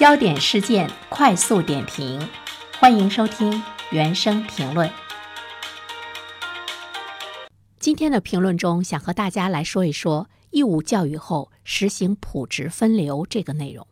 焦点事件快速点评，欢迎收听原声评论。今天的评论中，想和大家来说一说义务教育后实行普职分流这个内容。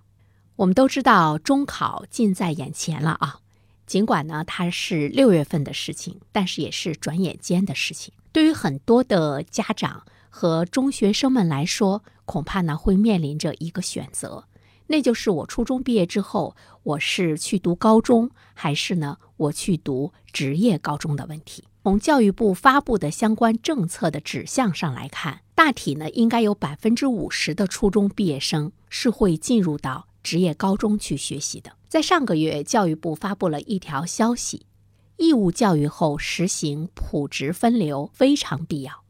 我们都知道中考近在眼前了啊，尽管呢它是六月份的事情，但是也是转眼间的事情。对于很多的家长和中学生们来说，恐怕呢会面临着一个选择。那就是我初中毕业之后，我是去读高中，还是呢我去读职业高中的问题。从教育部发布的相关政策的指向上来看，大体呢应该有百分之五十的初中毕业生是会进入到职业高中去学习的。在上个月，教育部发布了一条消息：义务教育后实行普职分流非常必要。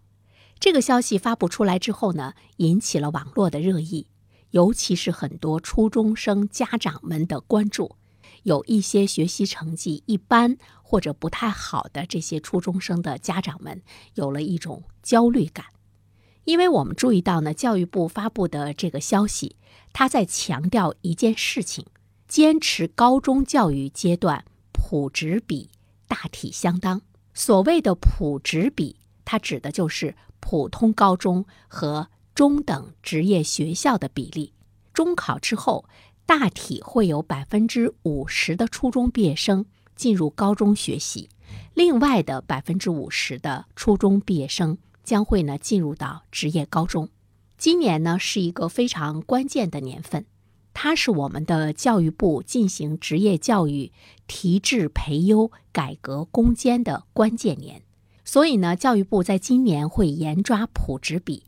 这个消息发布出来之后呢，引起了网络的热议。尤其是很多初中生家长们的关注，有一些学习成绩一般或者不太好的这些初中生的家长们有了一种焦虑感，因为我们注意到呢，教育部发布的这个消息，他在强调一件事情：坚持高中教育阶段普职比大体相当。所谓的普职比，它指的就是普通高中和。中等职业学校的比例，中考之后大体会有百分之五十的初中毕业生进入高中学习，另外的百分之五十的初中毕业生将会呢进入到职业高中。今年呢是一个非常关键的年份，它是我们的教育部进行职业教育提质培优改革攻坚的关键年，所以呢教育部在今年会严抓普职比。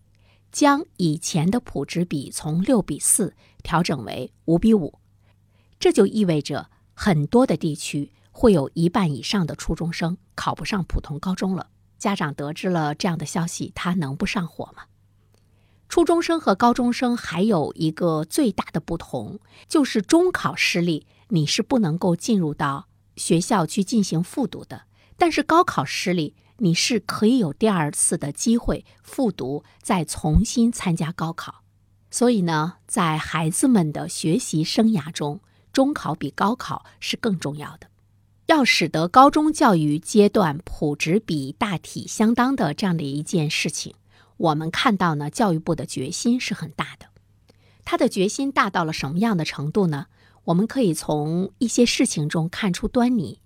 将以前的普职比从六比四调整为五比五，这就意味着很多的地区会有一半以上的初中生考不上普通高中了。家长得知了这样的消息，他能不上火吗？初中生和高中生还有一个最大的不同，就是中考失利，你是不能够进入到学校去进行复读的，但是高考失利。你是可以有第二次的机会复读，再重新参加高考。所以呢，在孩子们的学习生涯中，中考比高考是更重要的。要使得高中教育阶段普职比大体相当的这样的一件事情，我们看到呢，教育部的决心是很大的。他的决心大到了什么样的程度呢？我们可以从一些事情中看出端倪。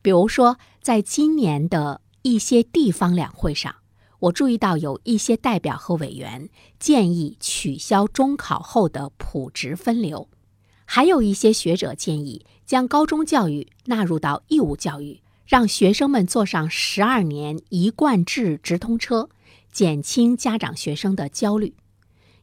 比如说，在今年的。一些地方两会上，我注意到有一些代表和委员建议取消中考后的普职分流，还有一些学者建议将高中教育纳入到义务教育，让学生们坐上十二年一贯制直通车，减轻家长学生的焦虑。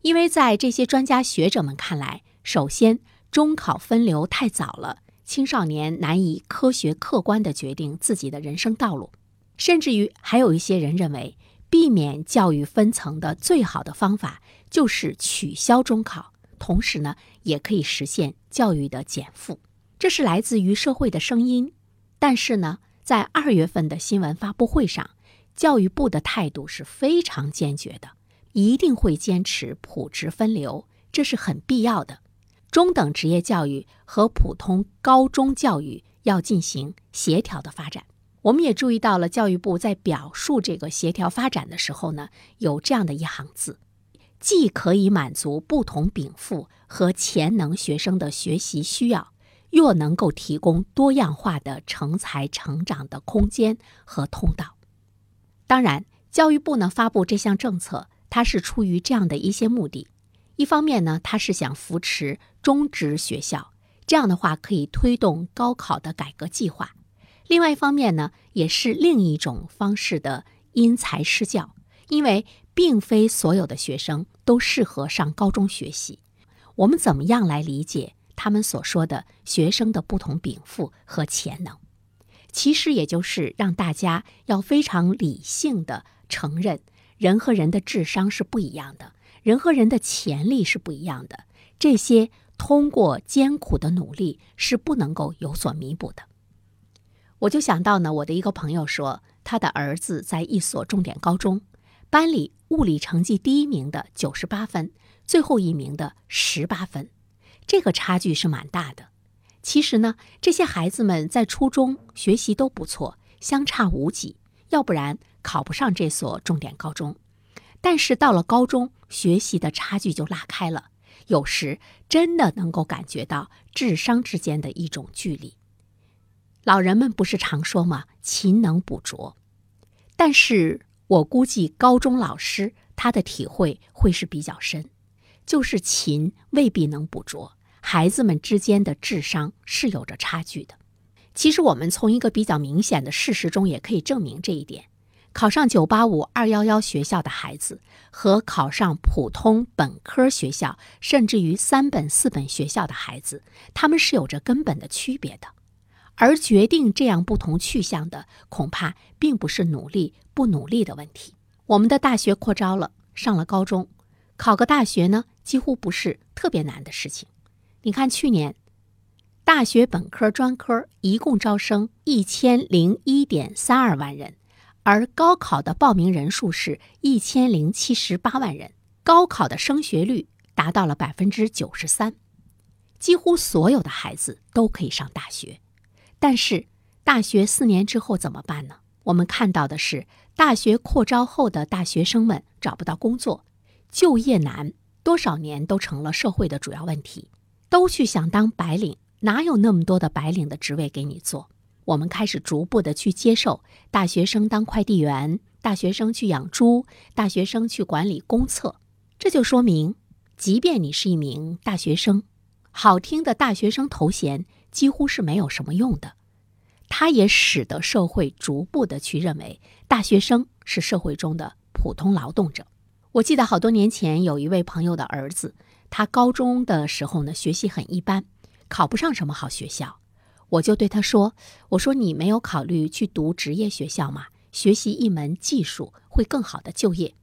因为在这些专家学者们看来，首先中考分流太早了，青少年难以科学客观地决定自己的人生道路。甚至于还有一些人认为，避免教育分层的最好的方法就是取消中考，同时呢，也可以实现教育的减负。这是来自于社会的声音。但是呢，在二月份的新闻发布会上，教育部的态度是非常坚决的，一定会坚持普职分流，这是很必要的。中等职业教育和普通高中教育要进行协调的发展。我们也注意到了，教育部在表述这个协调发展的时候呢，有这样的一行字：既可以满足不同禀赋和潜能学生的学习需要，又能够提供多样化的成才成长的空间和通道。当然，教育部呢发布这项政策，它是出于这样的一些目的：一方面呢，它是想扶持中职学校，这样的话可以推动高考的改革计划。另外一方面呢，也是另一种方式的因材施教，因为并非所有的学生都适合上高中学习。我们怎么样来理解他们所说的学生的不同禀赋和潜能？其实也就是让大家要非常理性的承认，人和人的智商是不一样的，人和人的潜力是不一样的。这些通过艰苦的努力是不能够有所弥补的。我就想到呢，我的一个朋友说，他的儿子在一所重点高中，班里物理成绩第一名的九十八分，最后一名的十八分。这个差距是蛮大的。其实呢，这些孩子们在初中学习都不错，相差无几，要不然考不上这所重点高中。但是到了高中，学习的差距就拉开了，有时真的能够感觉到智商之间的一种距离。老人们不是常说吗？勤能补拙。但是我估计高中老师他的体会会是比较深，就是勤未必能补拙，孩子们之间的智商是有着差距的。其实我们从一个比较明显的事实中也可以证明这一点。考上985、211学校的孩子和考上普通本科学校，甚至于三本、四本学校的孩子，他们是有着根本的区别的。而决定这样不同去向的，恐怕并不是努力不努力的问题。我们的大学扩招了，上了高中，考个大学呢，几乎不是特别难的事情。你看，去年大学本科、专科一共招生一千零一点三二万人。而高考的报名人数是一千零七十八万人，高考的升学率达到了百分之九十三，几乎所有的孩子都可以上大学。但是，大学四年之后怎么办呢？我们看到的是，大学扩招后的大学生们找不到工作，就业难，多少年都成了社会的主要问题，都去想当白领，哪有那么多的白领的职位给你做？我们开始逐步的去接受大学生当快递员，大学生去养猪，大学生去管理公厕。这就说明，即便你是一名大学生，好听的大学生头衔几乎是没有什么用的。它也使得社会逐步的去认为大学生是社会中的普通劳动者。我记得好多年前有一位朋友的儿子，他高中的时候呢学习很一般，考不上什么好学校。我就对他说：“我说你没有考虑去读职业学校吗？学习一门技术会更好的就业。”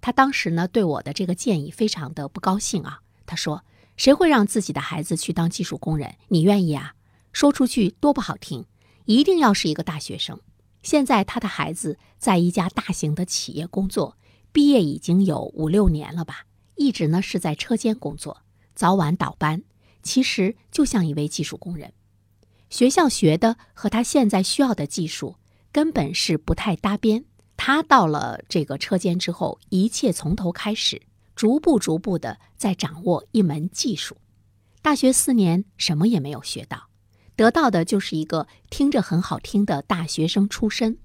他当时呢对我的这个建议非常的不高兴啊。他说：“谁会让自己的孩子去当技术工人？你愿意啊？说出去多不好听，一定要是一个大学生。”现在他的孩子在一家大型的企业工作，毕业已经有五六年了吧，一直呢是在车间工作，早晚倒班，其实就像一位技术工人。学校学的和他现在需要的技术根本是不太搭边。他到了这个车间之后，一切从头开始，逐步逐步的在掌握一门技术。大学四年什么也没有学到，得到的就是一个听着很好听的大学生出身。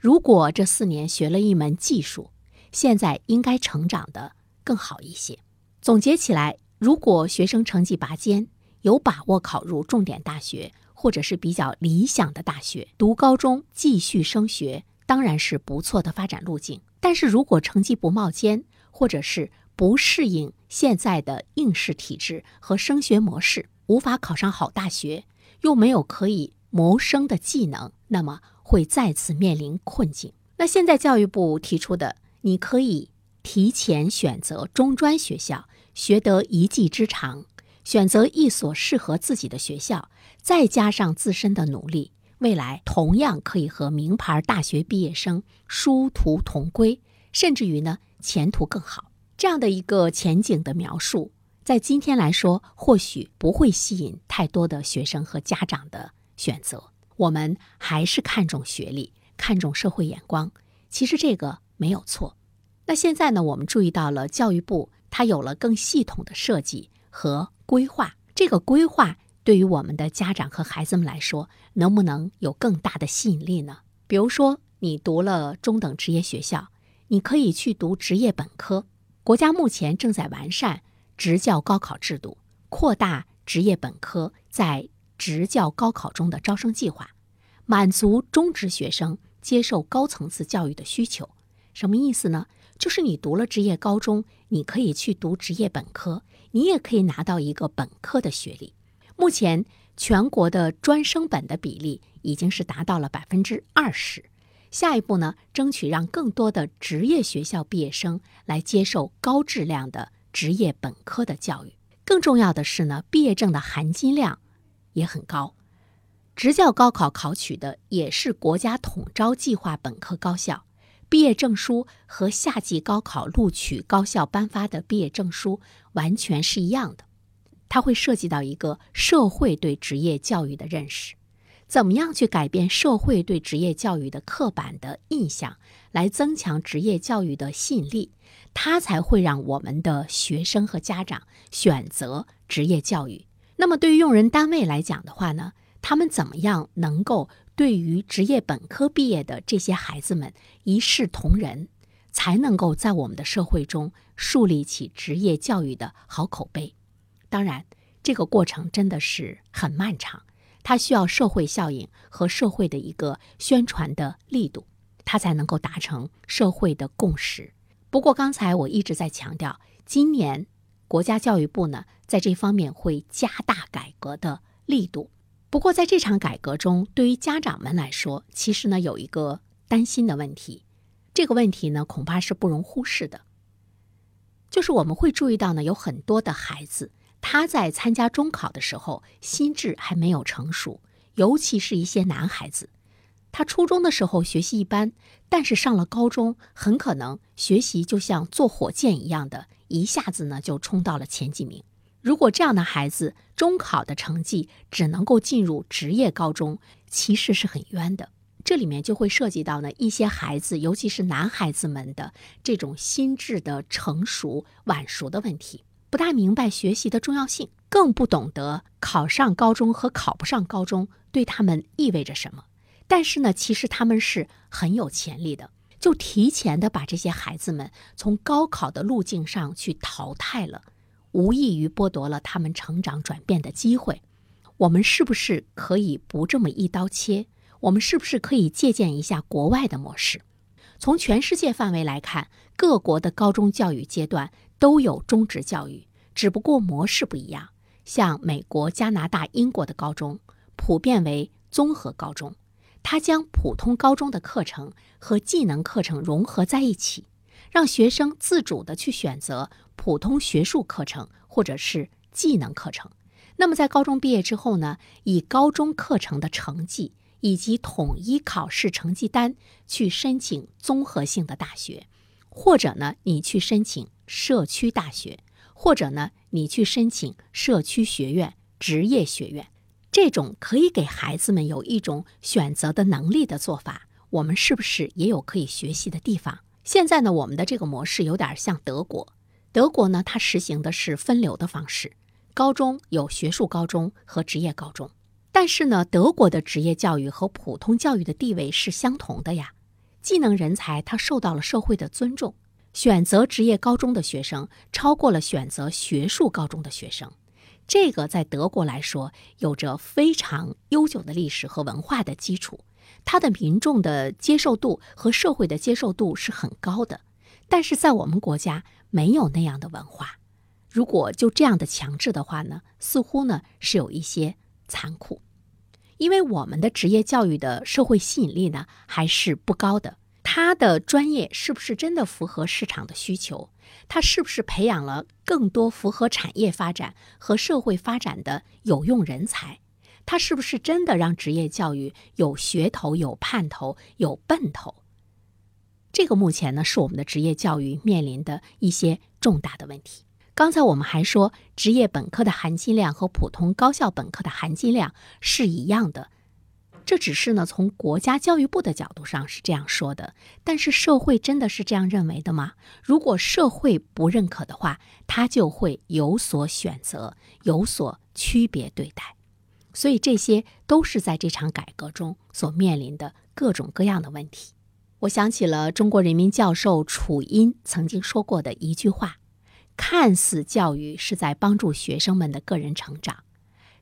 如果这四年学了一门技术，现在应该成长的更好一些。总结起来，如果学生成绩拔尖，有把握考入重点大学。或者是比较理想的大学，读高中继续升学当然是不错的发展路径。但是如果成绩不冒尖，或者是不适应现在的应试体制和升学模式，无法考上好大学，又没有可以谋生的技能，那么会再次面临困境。那现在教育部提出的，你可以提前选择中专学校，学得一技之长。选择一所适合自己的学校，再加上自身的努力，未来同样可以和名牌大学毕业生殊途同归，甚至于呢前途更好。这样的一个前景的描述，在今天来说，或许不会吸引太多的学生和家长的选择。我们还是看重学历，看重社会眼光，其实这个没有错。那现在呢，我们注意到了教育部它有了更系统的设计和。规划这个规划对于我们的家长和孩子们来说，能不能有更大的吸引力呢？比如说，你读了中等职业学校，你可以去读职业本科。国家目前正在完善职教高考制度，扩大职业本科在职教高考中的招生计划，满足中职学生接受高层次教育的需求。什么意思呢？就是你读了职业高中，你可以去读职业本科。你也可以拿到一个本科的学历。目前全国的专升本的比例已经是达到了百分之二十。下一步呢，争取让更多的职业学校毕业生来接受高质量的职业本科的教育。更重要的是呢，毕业证的含金量也很高。职教高考考取的也是国家统招计划本科高校。毕业证书和夏季高考录取高校颁发的毕业证书完全是一样的。它会涉及到一个社会对职业教育的认识，怎么样去改变社会对职业教育的刻板的印象，来增强职业教育的吸引力，它才会让我们的学生和家长选择职业教育。那么，对于用人单位来讲的话呢，他们怎么样能够对于职业本科毕业的这些孩子们一视同仁，才能够在我们的社会中树立起职业教育的好口碑？当然，这个过程真的是很漫长，它需要社会效应和社会的一个宣传的力度，它才能够达成社会的共识。不过，刚才我一直在强调，今年国家教育部呢在这方面会加大改革的力度。不过，在这场改革中，对于家长们来说，其实呢有一个担心的问题，这个问题呢恐怕是不容忽视的，就是我们会注意到呢有很多的孩子。他在参加中考的时候，心智还没有成熟，尤其是一些男孩子。他初中的时候学习一般，但是上了高中，很可能学习就像坐火箭一样的，一下子呢就冲到了前几名。如果这样的孩子中考的成绩只能够进入职业高中，其实是很冤的。这里面就会涉及到呢一些孩子，尤其是男孩子们的这种心智的成熟晚熟的问题。不大明白学习的重要性，更不懂得考上高中和考不上高中对他们意味着什么。但是呢，其实他们是很有潜力的，就提前的把这些孩子们从高考的路径上去淘汰了，无异于剥夺了他们成长转变的机会。我们是不是可以不这么一刀切？我们是不是可以借鉴一下国外的模式？从全世界范围来看，各国的高中教育阶段。都有中职教育，只不过模式不一样。像美国、加拿大、英国的高中普遍为综合高中，它将普通高中的课程和技能课程融合在一起，让学生自主的去选择普通学术课程或者是技能课程。那么在高中毕业之后呢，以高中课程的成绩以及统一考试成绩单去申请综合性的大学，或者呢，你去申请。社区大学，或者呢，你去申请社区学院、职业学院，这种可以给孩子们有一种选择的能力的做法，我们是不是也有可以学习的地方？现在呢，我们的这个模式有点像德国。德国呢，它实行的是分流的方式，高中有学术高中和职业高中，但是呢，德国的职业教育和普通教育的地位是相同的呀。技能人才他受到了社会的尊重。选择职业高中的学生超过了选择学术高中的学生，这个在德国来说有着非常悠久的历史和文化的基础，它的民众的接受度和社会的接受度是很高的。但是在我们国家没有那样的文化，如果就这样的强制的话呢，似乎呢是有一些残酷，因为我们的职业教育的社会吸引力呢还是不高的。他的专业是不是真的符合市场的需求？他是不是培养了更多符合产业发展和社会发展的有用人才？他是不是真的让职业教育有噱头、有盼头、有奔头？这个目前呢是我们的职业教育面临的一些重大的问题。刚才我们还说，职业本科的含金量和普通高校本科的含金量是一样的。这只是呢，从国家教育部的角度上是这样说的，但是社会真的是这样认为的吗？如果社会不认可的话，他就会有所选择，有所区别对待。所以这些都是在这场改革中所面临的各种各样的问题。我想起了中国人民教授楚音曾经说过的一句话：“看似教育是在帮助学生们的个人成长，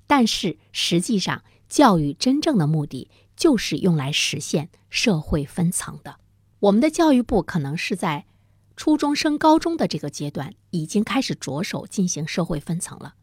但是实际上。”教育真正的目的就是用来实现社会分层的。我们的教育部可能是在初中升高中的这个阶段已经开始着手进行社会分层了。